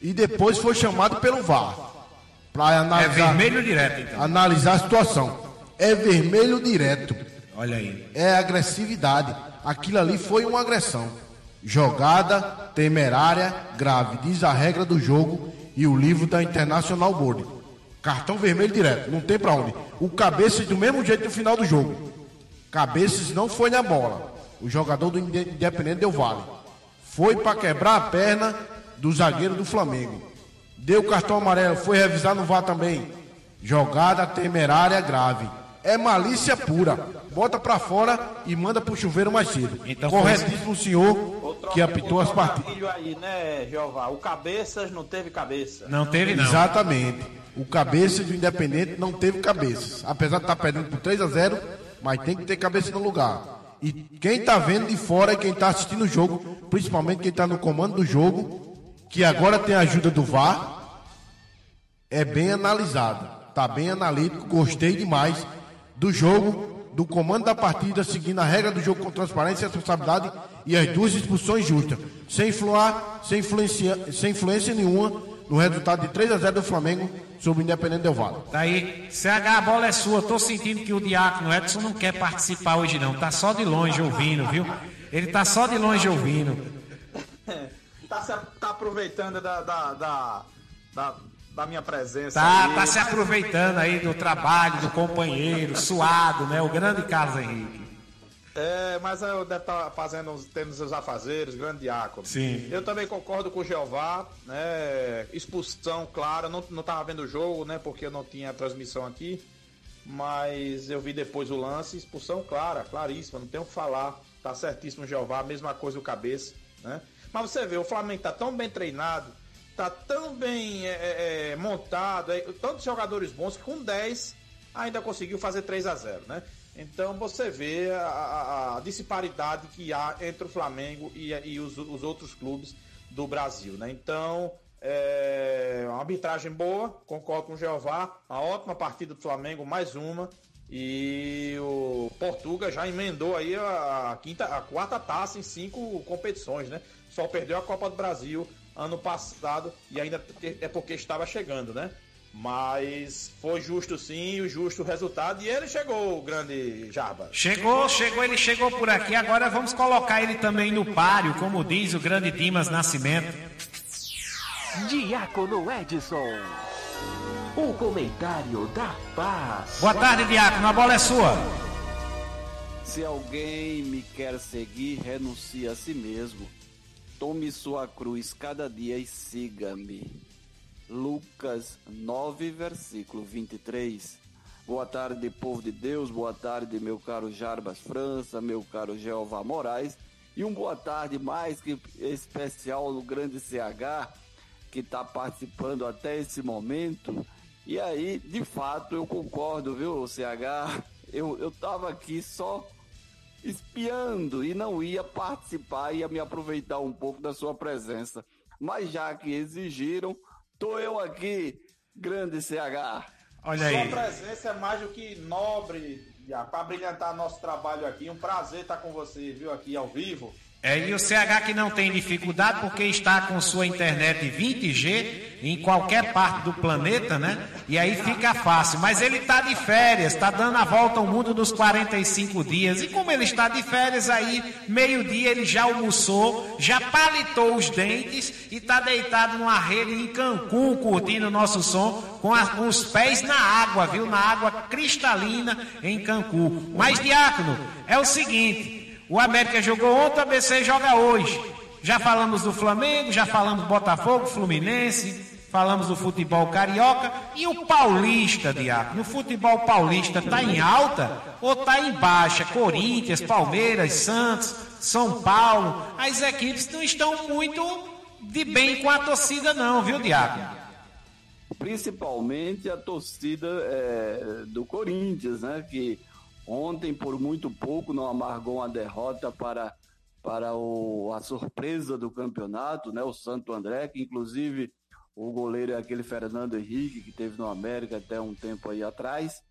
e depois foi chamado pelo VAR. Para analisar, É vermelho direto, então. analisar a situação. É vermelho direto. Olha aí. É agressividade. Aquilo ali foi uma agressão. Jogada temerária grave. Diz a regra do jogo e o livro da International Board. Cartão vermelho direto. Não tem pra onde. O Cabeças do mesmo jeito no final do jogo. Cabeças não foi na bola. O jogador do Inde- Independente deu vale. Foi para quebrar a perna do zagueiro do Flamengo. Deu cartão amarelo. Foi revisar no VAR também. Jogada temerária grave. é malícia pura. Bota pra fora e manda pro chuveiro mais cedo. Então, Corretíssimo o senhor que apitou as partidas. Aí, né, Jeová? O Cabeças não teve cabeça. Não teve, não. Exatamente. O cabeça do Independente não teve cabeças. Apesar de estar perdendo por 3 a 0 mas tem que ter cabeça no lugar. E quem tá vendo de fora e quem tá assistindo o jogo, principalmente quem tá no comando do jogo, que agora tem a ajuda do VAR, é bem analisado. Tá bem analítico, gostei demais do jogo, do comando da partida, seguindo a regra do jogo com transparência e responsabilidade e as duas expulsões justas, sem influar, sem influência, sem influência nenhuma no resultado de 3 a 0 do Flamengo sobre o Independente Del Valle. Daí, CH, a bola é sua. Tô sentindo que o Diácono Edson não quer participar hoje, não. Tá só de longe ouvindo, viu? Ele tá só de longe ouvindo. tá, se, tá aproveitando da, da, da, da, da minha presença. Tá, tá se aproveitando aí do trabalho, do companheiro, suado, né? O grande Carlos Henrique. É, mas eu deve estar fazendo, tendo seus afazeres, grande diácono. Sim. Eu também concordo com o Jeová, né? Expulsão, claro, não, não tava vendo o jogo, né? Porque eu não tinha transmissão aqui. Mas eu vi depois o lance, expulsão clara, claríssima, não tenho o que falar. Tá certíssimo o Jeová, mesma coisa o cabeça, né? Mas você vê, o Flamengo tá tão bem treinado, tá tão bem é, é, é, montado, é, tantos jogadores bons que com 10 ainda conseguiu fazer 3 a 0 né? Então você vê a, a, a disparidade que há entre o Flamengo e, e os, os, outros clubes do Brasil, né? Então, é uma arbitragem boa, concordo com o Jeová, uma ótima partida do Flamengo, mais uma. E o Portuga já emendou aí a, quinta, a quarta taça em cinco competições, né? Só perdeu a Copa do Brasil ano passado e ainda é porque estava chegando, né? Mas foi justo sim, o justo resultado. E ele chegou, o grande Jarba. Chegou, chegou, ele chegou por aqui. Agora vamos colocar ele também no páreo, como diz o grande Dimas Nascimento. Diácono Edson. O comentário da paz. Boa tarde, Diácono. A bola é sua. Se alguém me quer seguir, renuncie a si mesmo. Tome sua cruz cada dia e siga-me. Lucas 9, versículo 23. Boa tarde, povo de Deus, boa tarde, meu caro Jarbas França, meu caro Jeová Moraes, e um boa tarde mais que especial no grande CH, que está participando até esse momento. E aí, de fato, eu concordo, viu, CH? Eu, eu tava aqui só espiando e não ia participar, ia me aproveitar um pouco da sua presença. Mas já que exigiram, Tô eu aqui, grande CH. Olha aí. Sua presença é mais do que nobre, para brilhantar nosso trabalho aqui. Um prazer estar com você, viu, aqui ao vivo. É, e o CH que não tem dificuldade porque está com sua internet 20G em qualquer parte do planeta, né? E aí fica fácil. Mas ele está de férias, está dando a volta ao mundo dos 45 dias. E como ele está de férias aí, meio-dia ele já almoçou, já palitou os dentes e está deitado numa rede em Cancún, curtindo o nosso som, com, a, com os pés na água, viu? Na água cristalina em Cancún. Mas, Diácono, é o seguinte. O América jogou ontem, o ABC joga hoje. Já falamos do Flamengo, já falamos do Botafogo, Fluminense, falamos do futebol carioca e o paulista, Diabo. No futebol paulista está em alta ou está em baixa? Corinthians, Palmeiras, Santos, São Paulo. As equipes não estão muito de bem com a torcida, não, viu, Diabo? Principalmente a torcida é, do Corinthians, né? Que Ontem, por muito pouco, não amargou uma derrota para, para o, a surpresa do campeonato, né? O Santo André, que inclusive o goleiro é aquele Fernando Henrique, que teve no América até um tempo aí atrás.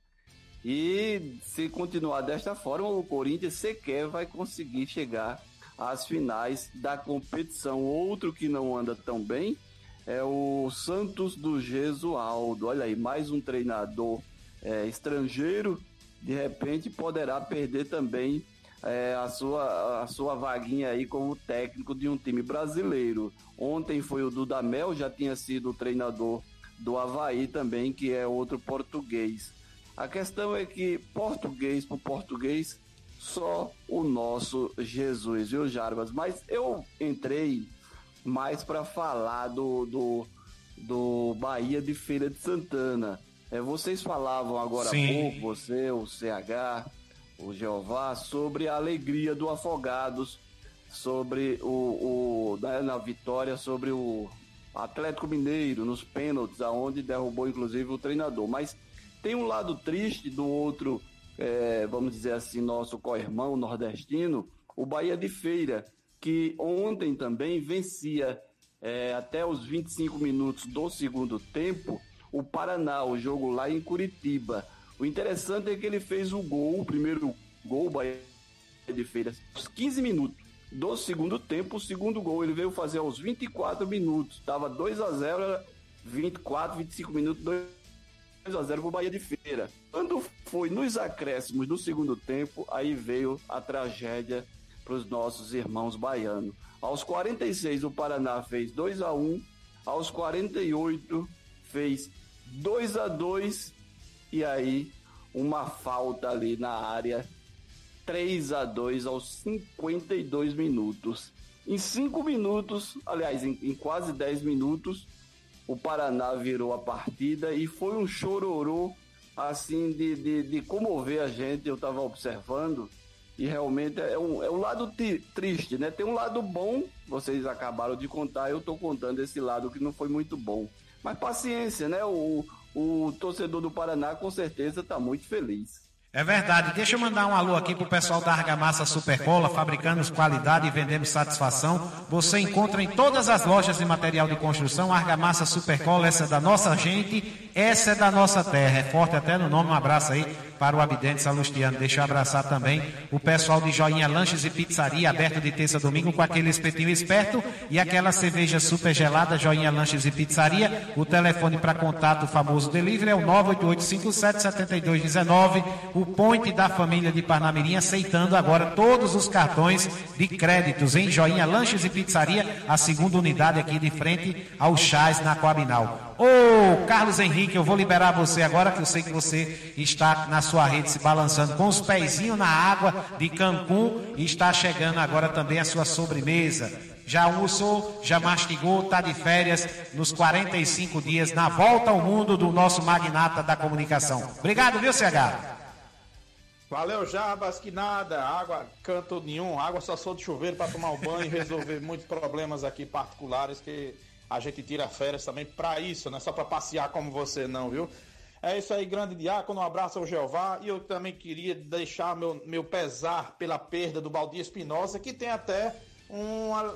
E se continuar desta forma, o Corinthians sequer vai conseguir chegar às finais da competição. Outro que não anda tão bem é o Santos do Gesualdo. Olha aí, mais um treinador é, estrangeiro de repente poderá perder também é, a, sua, a sua vaguinha aí como técnico de um time brasileiro. Ontem foi o Dudamel, já tinha sido o treinador do Havaí também, que é outro português. A questão é que português por português, só o nosso Jesus, viu, Jarbas? Mas eu entrei mais para falar do, do, do Bahia de Feira de Santana. É, vocês falavam agora há Sim. pouco, você, o CH, o Jeová, sobre a alegria do Afogados, sobre o, o na vitória sobre o Atlético Mineiro nos pênaltis, aonde derrubou inclusive o treinador. Mas tem um lado triste do outro, é, vamos dizer assim, nosso co-irmão nordestino, o Bahia de Feira, que ontem também vencia é, até os 25 minutos do segundo tempo o Paraná, o jogo lá em Curitiba. O interessante é que ele fez o gol, o primeiro gol, o Bahia de Feira, aos 15 minutos do segundo tempo. O segundo gol ele veio fazer aos 24 minutos. Estava 2 a 0 era 24, 25 minutos, 2 a 0 para o Bahia de Feira. Quando foi nos acréscimos do segundo tempo, aí veio a tragédia para os nossos irmãos baianos. Aos 46 o Paraná fez 2 a 1, aos 48 fez 2 a 2 e aí uma falta ali na área 3 a 2 aos 52 minutos. Em 5 minutos, aliás, em, em quase 10 minutos, o Paraná virou a partida e foi um chororô assim de, de, de comover a gente. Eu estava observando e realmente é um, é um lado triste, né? Tem um lado bom, vocês acabaram de contar, eu estou contando esse lado que não foi muito bom. Mas paciência, né? O, o torcedor do Paraná com certeza está muito feliz. É verdade. Deixa eu mandar um alô aqui pro pessoal da Argamassa Supercola, fabricamos qualidade e vendemos satisfação. Você encontra em todas as lojas de material de construção Argamassa Supercola, essa é da nossa gente, essa é da nossa terra. É forte até no nome, um abraço aí para o Abidente Salustiano. Deixa eu abraçar também o pessoal de Joinha Lanches e Pizzaria, aberto de terça a domingo com aquele espetinho esperto e aquela cerveja super gelada, Joinha Lanches e Pizzaria. O telefone para contato, o famoso delivery, é o 988577219. O Point da família de Parnamirim aceitando agora todos os cartões de créditos em Joinha Lanches e Pizzaria, a segunda unidade aqui de frente ao Chás na Coabinal. Ô, Carlos Henrique, eu vou liberar você agora, que eu sei que você está na sua rede se balançando com os pezinhos na água de Cancún e está chegando agora também a sua sobremesa. Já almoçou, já mastigou, está de férias nos 45 dias na volta ao mundo do nosso magnata da comunicação. Obrigado, viu, CH? Valeu, Jabas, que nada, água canto nenhum, água só sou de chuveiro para tomar um banho e resolver muitos problemas aqui particulares que a gente tira férias também para isso, não é só para passear como você não, viu? É isso aí, grande diácono, um abraço ao Jeová e eu também queria deixar meu, meu pesar pela perda do Baldi Espinosa, que tem até uma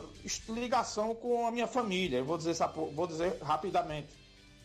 ligação com a minha família, eu vou dizer, vou dizer rapidamente.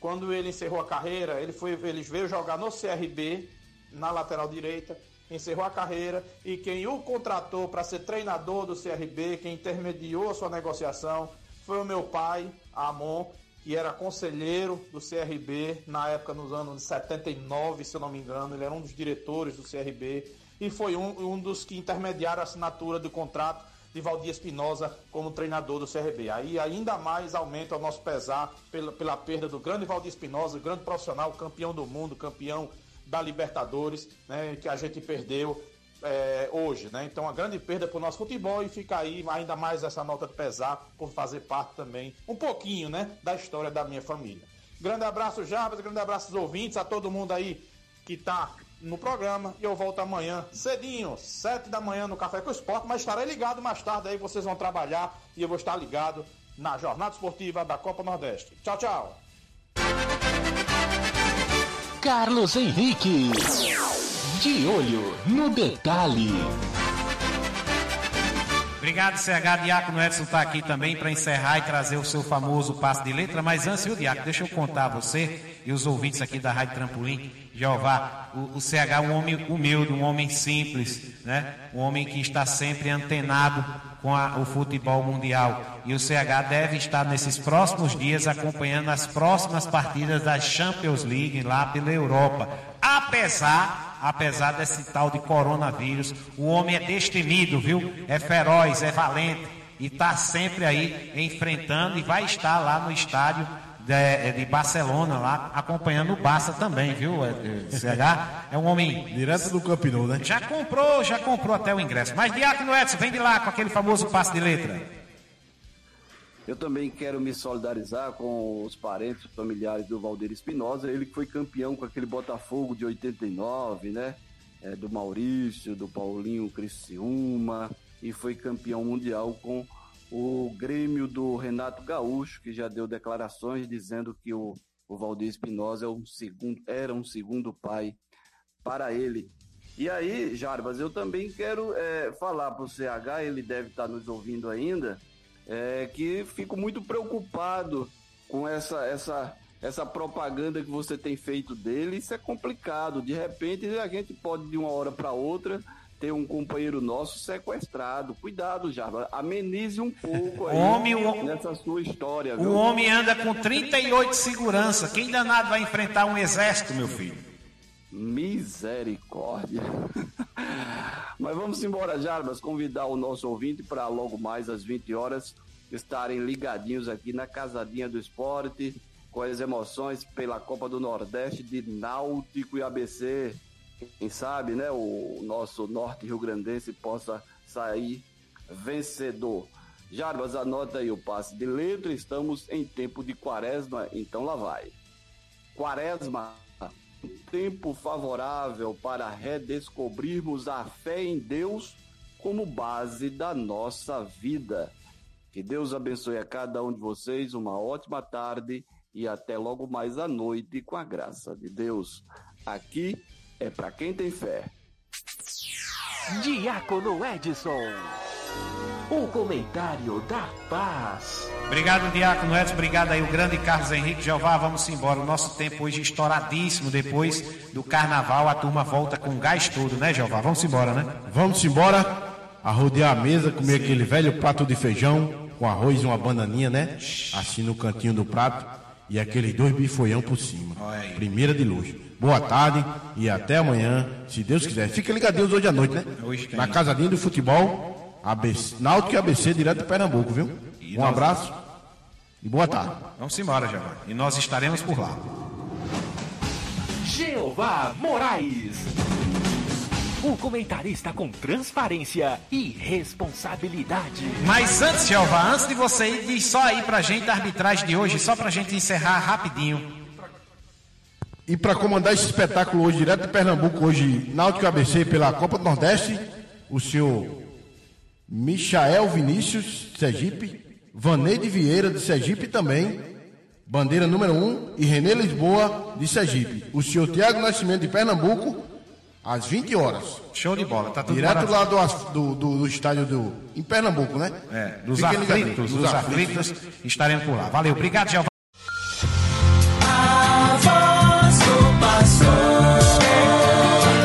Quando ele encerrou a carreira, ele, foi, ele veio jogar no CRB, na lateral direita, encerrou a carreira e quem o contratou para ser treinador do CRB, quem intermediou a sua negociação, foi o meu pai, Amon, que era conselheiro do CRB na época, nos anos de 79, se eu não me engano, ele era um dos diretores do CRB e foi um, um dos que intermediaram a assinatura do contrato de Valdir Espinosa como treinador do CRB. Aí ainda mais aumenta o nosso pesar pela, pela perda do grande Valdir Espinosa, grande profissional, campeão do mundo, campeão da Libertadores, né, que a gente perdeu é, hoje, né? Então, uma grande perda para o nosso futebol e fica aí ainda mais essa nota de pesar por fazer parte também, um pouquinho, né, da história da minha família. Grande abraço, Jarbas, grande abraço aos ouvintes, a todo mundo aí que tá no programa e eu volto amanhã cedinho, sete da manhã no Café com o Esporte, mas estarei ligado mais tarde aí, vocês vão trabalhar e eu vou estar ligado na Jornada Esportiva da Copa Nordeste. Tchau, tchau! Carlos Henrique. De olho no detalhe. Obrigado, CH. Diácono Edson está aqui também para encerrar e trazer o seu famoso passe de letra. Mas antes, viu, Diácono, deixa eu contar a você e os ouvintes aqui da Rádio Trampolim, Jeová, o, o CH é um homem humilde, um homem simples, né? Um homem que está sempre antenado com a- o futebol mundial. E o CH deve estar nesses próximos dias acompanhando as próximas partidas da Champions League lá pela Europa. Apesar, apesar desse tal de coronavírus, o homem é destemido, viu? É feroz, é valente e está sempre aí enfrentando e vai estar lá no estádio de, de Barcelona, lá acompanhando o Barça também, viu? É, é, é um homem. Direto do Camp Nou, né? Já comprou, já comprou até o ingresso. Mas Diácono Edson, vem de lá com aquele famoso passe de letra. Eu também quero me solidarizar com os parentes familiares do Valdir Espinosa, ele que foi campeão com aquele Botafogo de 89, né? É, do Maurício, do Paulinho Criciúma, e foi campeão mundial com o Grêmio do Renato Gaúcho, que já deu declarações dizendo que o, o Valdir Espinosa é um segundo, era um segundo pai para ele. E aí, Jarbas, eu também quero é, falar para o CH, ele deve estar nos ouvindo ainda, é, que fico muito preocupado com essa, essa, essa propaganda que você tem feito dele. Isso é complicado. De repente, a gente pode, de uma hora para outra, ter um companheiro nosso sequestrado. Cuidado, Jarba. Amenize um pouco aí homem, nessa sua história. O homem anda com 38 de segurança. Quem danado vai enfrentar um exército, meu filho? Misericórdia. Mas vamos embora, Jarbas, convidar o nosso ouvinte para logo mais às 20 horas estarem ligadinhos aqui na Casadinha do Esporte, com as emoções pela Copa do Nordeste de Náutico e ABC. Quem sabe, né, o nosso norte rio-grandense possa sair vencedor. Jarbas, anota aí o passe de letra, estamos em tempo de quaresma, então lá vai. Quaresma tempo favorável para redescobrirmos a fé em Deus como base da nossa vida. Que Deus abençoe a cada um de vocês, uma ótima tarde e até logo mais à noite com a graça de Deus. Aqui é para quem tem fé. Diácono Edson. O comentário da paz. Obrigado, Diácono Edson. Obrigado aí, o grande Carlos Henrique Jeová. Vamos embora. O nosso tempo hoje estouradíssimo. Depois do carnaval, a turma volta com gás todo, né, Jeová? Vamos embora, né? Vamos embora. A rodear a mesa, comer aquele velho prato de feijão com arroz e uma bananinha, né? Assim no cantinho do prato. E aqueles dois bifoião por cima. Primeira de luxo. Boa tarde e até amanhã, se Deus quiser. Fica ligadinho hoje à noite, né? Na casadinha do futebol. ABC, Náutico e ABC direto de Pernambuco, viu? Um abraço e boa tarde. Vamos embora, Jeová. E nós estaremos por lá. Jeová Moraes. O comentarista com transparência e responsabilidade. Mas antes, Jeová, antes de você ir, diz só aí pra gente a arbitragem de hoje, só pra gente encerrar rapidinho. E para comandar esse espetáculo hoje, direto de Pernambuco, hoje, Náutico ABC pela Copa do Nordeste, o senhor Michael Vinícius, Sergipe, Vaneide Vieira, de Sergipe também, bandeira número 1, e Renê Lisboa, de Sergipe. O senhor Tiago Nascimento, de Pernambuco, às 20 horas. Show de bola, tá tudo Direto lá do, do, do, do, estádio do. em Pernambuco, né? É, dos Fiquem aflitos, dos, dos aflitos, aflitos, estaremos por lá. Valeu, obrigado, Giovanni.